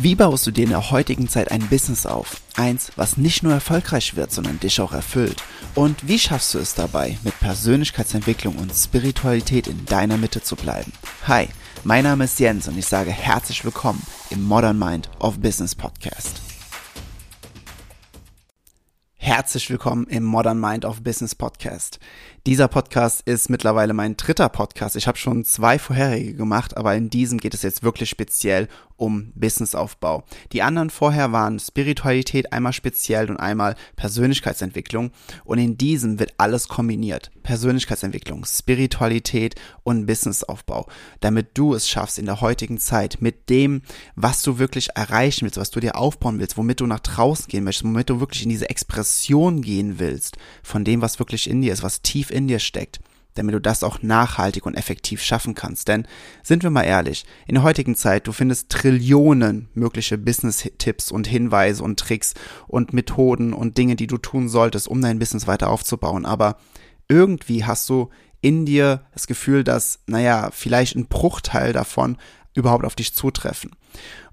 Wie baust du dir in der heutigen Zeit ein Business auf? Eins, was nicht nur erfolgreich wird, sondern dich auch erfüllt. Und wie schaffst du es dabei, mit Persönlichkeitsentwicklung und Spiritualität in deiner Mitte zu bleiben? Hi, mein Name ist Jens und ich sage herzlich willkommen im Modern Mind of Business Podcast. Herzlich willkommen im Modern Mind of Business Podcast. Dieser Podcast ist mittlerweile mein dritter Podcast. Ich habe schon zwei vorherige gemacht, aber in diesem geht es jetzt wirklich speziell um Businessaufbau. Die anderen vorher waren Spiritualität einmal speziell und einmal Persönlichkeitsentwicklung und in diesem wird alles kombiniert. Persönlichkeitsentwicklung, Spiritualität und Businessaufbau, damit du es schaffst in der heutigen Zeit mit dem, was du wirklich erreichen willst, was du dir aufbauen willst, womit du nach draußen gehen möchtest, womit du wirklich in diese Expression gehen willst von dem, was wirklich in dir ist, was tief in dir steckt damit du das auch nachhaltig und effektiv schaffen kannst. Denn sind wir mal ehrlich, in der heutigen Zeit, du findest Trillionen mögliche Business-Tipps und Hinweise und Tricks und Methoden und Dinge, die du tun solltest, um dein Business weiter aufzubauen. Aber irgendwie hast du in dir das Gefühl, dass, naja, vielleicht ein Bruchteil davon überhaupt auf dich zutreffen.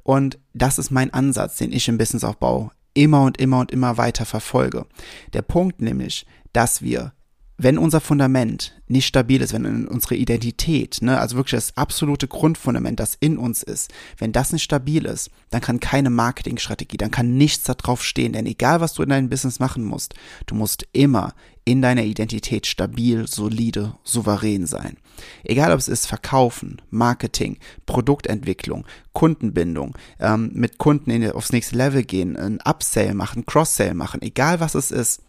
Und das ist mein Ansatz, den ich im Businessaufbau immer und immer und immer weiter verfolge. Der Punkt nämlich, dass wir wenn unser Fundament nicht stabil ist, wenn unsere Identität, ne, also wirklich das absolute Grundfundament, das in uns ist, wenn das nicht stabil ist, dann kann keine Marketingstrategie, dann kann nichts darauf stehen. Denn egal, was du in deinem Business machen musst, du musst immer in deiner Identität stabil, solide, souverän sein. Egal, ob es ist Verkaufen, Marketing, Produktentwicklung, Kundenbindung, ähm, mit Kunden in, aufs nächste Level gehen, ein Upsell machen, Cross-Sale machen, egal was es ist,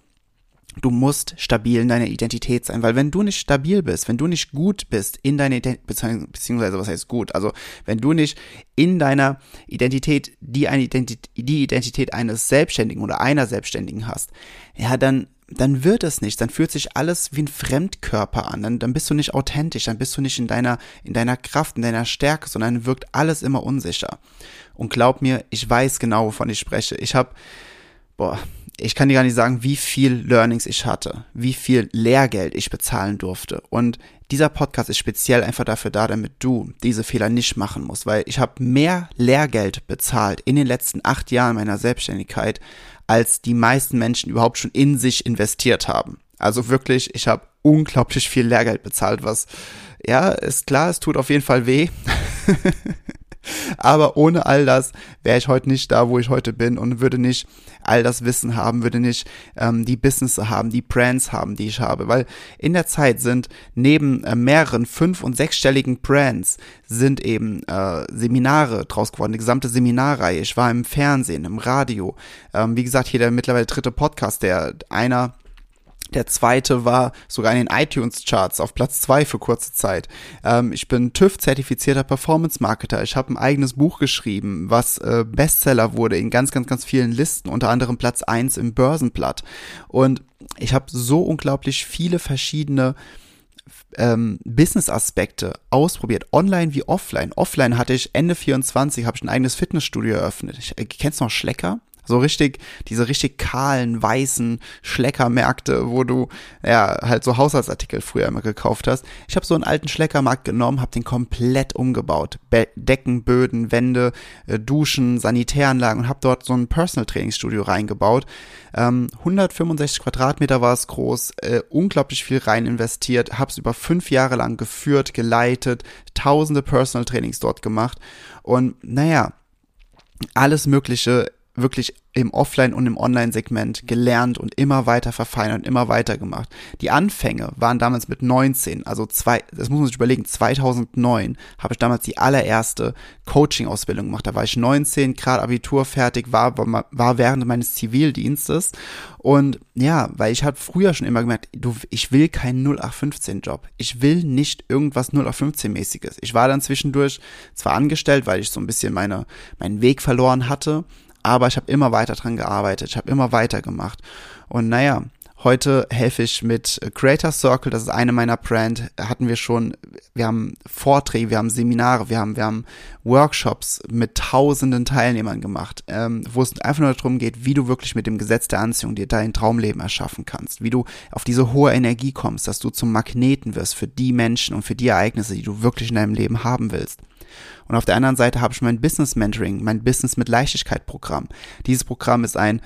Du musst stabil in deiner Identität sein, weil wenn du nicht stabil bist, wenn du nicht gut bist in deiner Identität, beziehungsweise was heißt gut, also wenn du nicht in deiner Identität die, eine Identität, die Identität eines Selbstständigen oder einer Selbstständigen hast, ja, dann dann wird es nicht, dann fühlt sich alles wie ein Fremdkörper an, dann, dann bist du nicht authentisch, dann bist du nicht in deiner, in deiner Kraft, in deiner Stärke, sondern wirkt alles immer unsicher. Und glaub mir, ich weiß genau, wovon ich spreche. Ich habe, boah, ich kann dir gar nicht sagen, wie viel Learnings ich hatte, wie viel Lehrgeld ich bezahlen durfte. Und dieser Podcast ist speziell einfach dafür da, damit du diese Fehler nicht machen musst, weil ich habe mehr Lehrgeld bezahlt in den letzten acht Jahren meiner Selbstständigkeit, als die meisten Menschen überhaupt schon in sich investiert haben. Also wirklich, ich habe unglaublich viel Lehrgeld bezahlt, was ja ist klar, es tut auf jeden Fall weh. Aber ohne all das wäre ich heute nicht da, wo ich heute bin und würde nicht all das Wissen haben, würde nicht ähm, die Businesses haben, die Brands haben, die ich habe. Weil in der Zeit sind neben äh, mehreren fünf- und sechsstelligen Brands sind eben äh, Seminare draus geworden, die gesamte Seminarreihe. Ich war im Fernsehen, im Radio. Ähm, wie gesagt, hier der mittlerweile dritte Podcast, der einer der zweite war sogar in den iTunes-Charts auf Platz zwei für kurze Zeit. Ähm, ich bin TÜV-zertifizierter Performance-Marketer. Ich habe ein eigenes Buch geschrieben, was äh, Bestseller wurde in ganz, ganz, ganz vielen Listen, unter anderem Platz eins im Börsenblatt. Und ich habe so unglaublich viele verschiedene ähm, Business-Aspekte ausprobiert, online wie offline. Offline hatte ich Ende 24, habe ich ein eigenes Fitnessstudio eröffnet. Ich, äh, kennst du noch Schlecker? So richtig, diese richtig kahlen, weißen Schleckermärkte, wo du ja halt so Haushaltsartikel früher immer gekauft hast. Ich habe so einen alten Schleckermarkt genommen, habe den komplett umgebaut. Be Decken, Böden, Wände, äh, Duschen, Sanitäranlagen und habe dort so ein Personal Trainingsstudio reingebaut. Ähm, 165 Quadratmeter war es groß, äh, unglaublich viel rein investiert, habe es über fünf Jahre lang geführt, geleitet, tausende Personal Trainings dort gemacht und naja, alles Mögliche wirklich im Offline- und im Online-Segment gelernt und immer weiter verfeinert und immer weiter gemacht. Die Anfänge waren damals mit 19, also zwei, das muss man sich überlegen, 2009 habe ich damals die allererste Coaching-Ausbildung gemacht. Da war ich 19, gerade Abitur fertig, war, war während meines Zivildienstes und ja, weil ich habe früher schon immer gemerkt, du, ich will keinen 0815-Job. Ich will nicht irgendwas 0815-mäßiges. Ich war dann zwischendurch zwar angestellt, weil ich so ein bisschen meine, meinen Weg verloren hatte, aber ich habe immer weiter dran gearbeitet, ich habe immer weiter gemacht. Und naja, Heute helfe ich mit Creator Circle, das ist eine meiner Brand, hatten wir schon, wir haben Vorträge, wir haben Seminare, wir haben, wir haben Workshops mit tausenden Teilnehmern gemacht, ähm, wo es einfach nur darum geht, wie du wirklich mit dem Gesetz der Anziehung dir dein Traumleben erschaffen kannst, wie du auf diese hohe Energie kommst, dass du zum Magneten wirst für die Menschen und für die Ereignisse, die du wirklich in deinem Leben haben willst. Und auf der anderen Seite habe ich mein Business Mentoring, mein Business mit Leichtigkeit Programm. Dieses Programm ist ein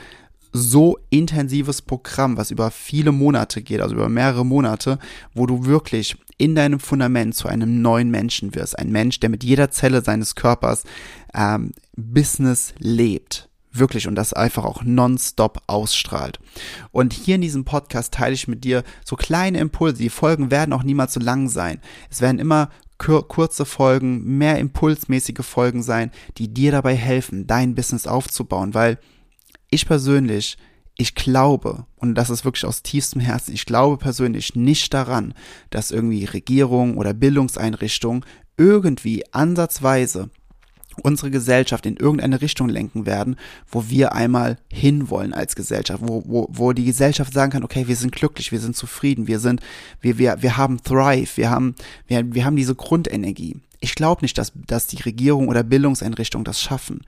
so intensives Programm, was über viele Monate geht, also über mehrere Monate, wo du wirklich in deinem Fundament zu einem neuen Menschen wirst. Ein Mensch, der mit jeder Zelle seines Körpers ähm, Business lebt. Wirklich und das einfach auch nonstop ausstrahlt. Und hier in diesem Podcast teile ich mit dir so kleine Impulse. Die Folgen werden auch niemals so lang sein. Es werden immer kurze Folgen, mehr impulsmäßige Folgen sein, die dir dabei helfen, dein Business aufzubauen, weil ich persönlich, ich glaube, und das ist wirklich aus tiefstem Herzen, ich glaube persönlich nicht daran, dass irgendwie Regierung oder Bildungseinrichtungen irgendwie ansatzweise unsere Gesellschaft in irgendeine Richtung lenken werden, wo wir einmal hinwollen als Gesellschaft, wo, wo, wo die Gesellschaft sagen kann, okay, wir sind glücklich, wir sind zufrieden, wir sind, wir, wir, wir haben Thrive, wir haben, wir, wir haben diese Grundenergie. Ich glaube nicht, dass, dass die Regierung oder Bildungseinrichtungen das schaffen.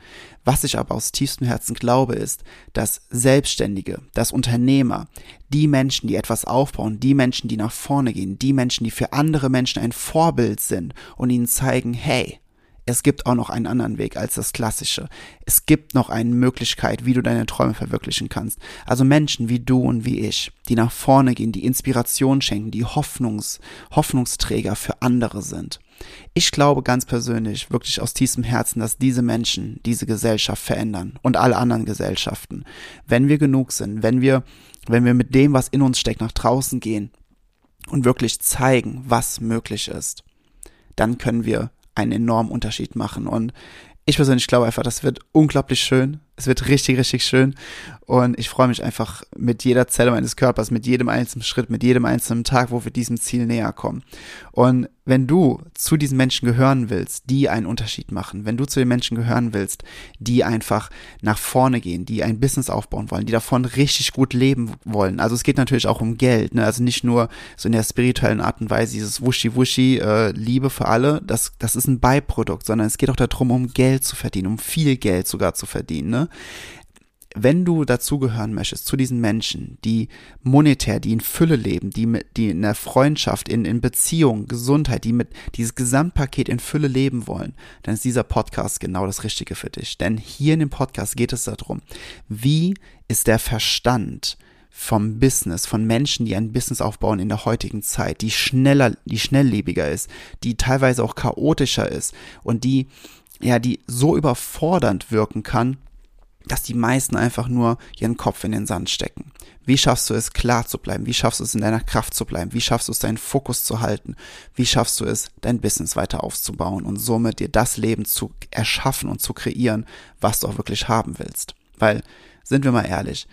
Was ich aber aus tiefstem Herzen glaube, ist, dass Selbstständige, dass Unternehmer, die Menschen, die etwas aufbauen, die Menschen, die nach vorne gehen, die Menschen, die für andere Menschen ein Vorbild sind und ihnen zeigen, hey, es gibt auch noch einen anderen Weg als das Klassische. Es gibt noch eine Möglichkeit, wie du deine Träume verwirklichen kannst. Also Menschen wie du und wie ich, die nach vorne gehen, die Inspiration schenken, die Hoffnungs, Hoffnungsträger für andere sind. Ich glaube ganz persönlich, wirklich aus tiefstem Herzen, dass diese Menschen diese Gesellschaft verändern und alle anderen Gesellschaften. Wenn wir genug sind, wenn wir, wenn wir mit dem, was in uns steckt, nach draußen gehen und wirklich zeigen, was möglich ist, dann können wir einen enormen Unterschied machen. Und ich persönlich glaube einfach, das wird unglaublich schön. Es wird richtig, richtig schön. Und ich freue mich einfach mit jeder Zelle meines Körpers, mit jedem einzelnen Schritt, mit jedem einzelnen Tag, wo wir diesem Ziel näher kommen. Und wenn du zu diesen Menschen gehören willst, die einen Unterschied machen, wenn du zu den Menschen gehören willst, die einfach nach vorne gehen, die ein Business aufbauen wollen, die davon richtig gut leben wollen. Also es geht natürlich auch um Geld, ne? also nicht nur so in der spirituellen Art und Weise, dieses Wuschi-Wuschi, äh, Liebe für alle, das, das ist ein Beiprodukt, sondern es geht auch darum, um Geld zu verdienen, um viel Geld sogar zu verdienen. Ne? Wenn du dazugehören möchtest, zu diesen Menschen, die monetär, die in Fülle leben, die, mit, die in der Freundschaft, in, in Beziehung, Gesundheit, die mit dieses Gesamtpaket in Fülle leben wollen, dann ist dieser Podcast genau das Richtige für dich. Denn hier in dem Podcast geht es darum, wie ist der Verstand vom Business, von Menschen, die ein Business aufbauen in der heutigen Zeit, die schneller, die schnelllebiger ist, die teilweise auch chaotischer ist und die, ja, die so überfordernd wirken kann, dass die meisten einfach nur ihren Kopf in den Sand stecken. Wie schaffst du es, klar zu bleiben? Wie schaffst du es, in deiner Kraft zu bleiben? Wie schaffst du es, deinen Fokus zu halten? Wie schaffst du es, dein Business weiter aufzubauen und somit dir das Leben zu erschaffen und zu kreieren, was du auch wirklich haben willst? Weil, sind wir mal ehrlich,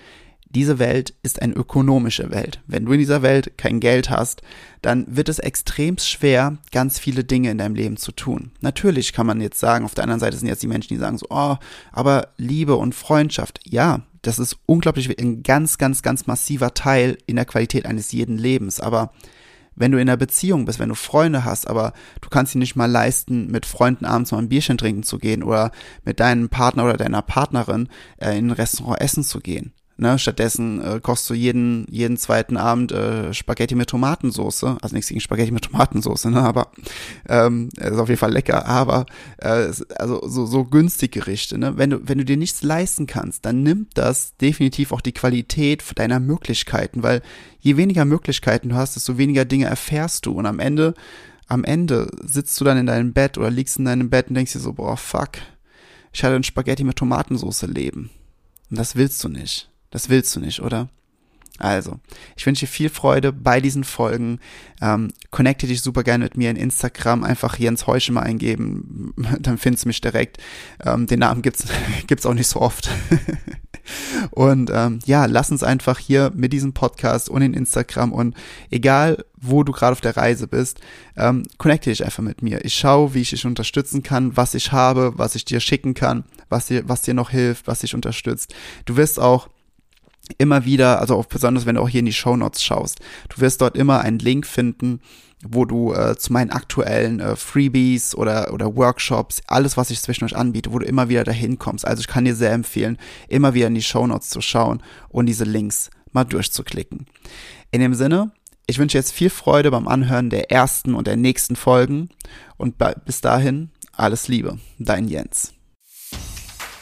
diese Welt ist eine ökonomische Welt. Wenn du in dieser Welt kein Geld hast, dann wird es extrem schwer, ganz viele Dinge in deinem Leben zu tun. Natürlich kann man jetzt sagen, auf der anderen Seite sind jetzt die Menschen, die sagen so, oh, aber Liebe und Freundschaft, ja, das ist unglaublich ein ganz, ganz, ganz massiver Teil in der Qualität eines jeden Lebens. Aber wenn du in einer Beziehung bist, wenn du Freunde hast, aber du kannst dir nicht mal leisten, mit Freunden abends mal ein Bierchen trinken zu gehen oder mit deinem Partner oder deiner Partnerin äh, in ein Restaurant essen zu gehen, Ne? Stattdessen äh, kochst du jeden, jeden zweiten Abend äh, Spaghetti mit Tomatensoße. Also nichts gegen Spaghetti mit Tomatensoße, ne? aber ähm, ist auf jeden Fall lecker. Aber äh, also so, so günstig Gerichte. Ne? Wenn, du, wenn du dir nichts leisten kannst, dann nimmt das definitiv auch die Qualität deiner Möglichkeiten, weil je weniger Möglichkeiten du hast, desto weniger Dinge erfährst du. Und am Ende, am Ende sitzt du dann in deinem Bett oder liegst in deinem Bett und denkst dir so, boah, fuck, ich hatte ein Spaghetti mit Tomatensoße leben. Und das willst du nicht. Das willst du nicht, oder? Also, ich wünsche dir viel Freude bei diesen Folgen. Ähm, connecte dich super gerne mit mir in Instagram. Einfach Jens Heusche mal eingeben, dann findest du mich direkt. Ähm, den Namen gibt's gibt's auch nicht so oft. und ähm, ja, lass uns einfach hier mit diesem Podcast und in Instagram und egal, wo du gerade auf der Reise bist, ähm, connecte dich einfach mit mir. Ich schaue, wie ich dich unterstützen kann, was ich habe, was ich dir schicken kann, was dir, was dir noch hilft, was dich unterstützt. Du wirst auch immer wieder, also auch besonders wenn du auch hier in die Show Notes schaust, du wirst dort immer einen Link finden, wo du äh, zu meinen aktuellen äh, Freebies oder, oder Workshops, alles, was ich zwischendurch anbiete, wo du immer wieder dahin kommst. Also ich kann dir sehr empfehlen, immer wieder in die Show Notes zu schauen und diese Links mal durchzuklicken. In dem Sinne, ich wünsche jetzt viel Freude beim Anhören der ersten und der nächsten Folgen und bis dahin alles Liebe, dein Jens.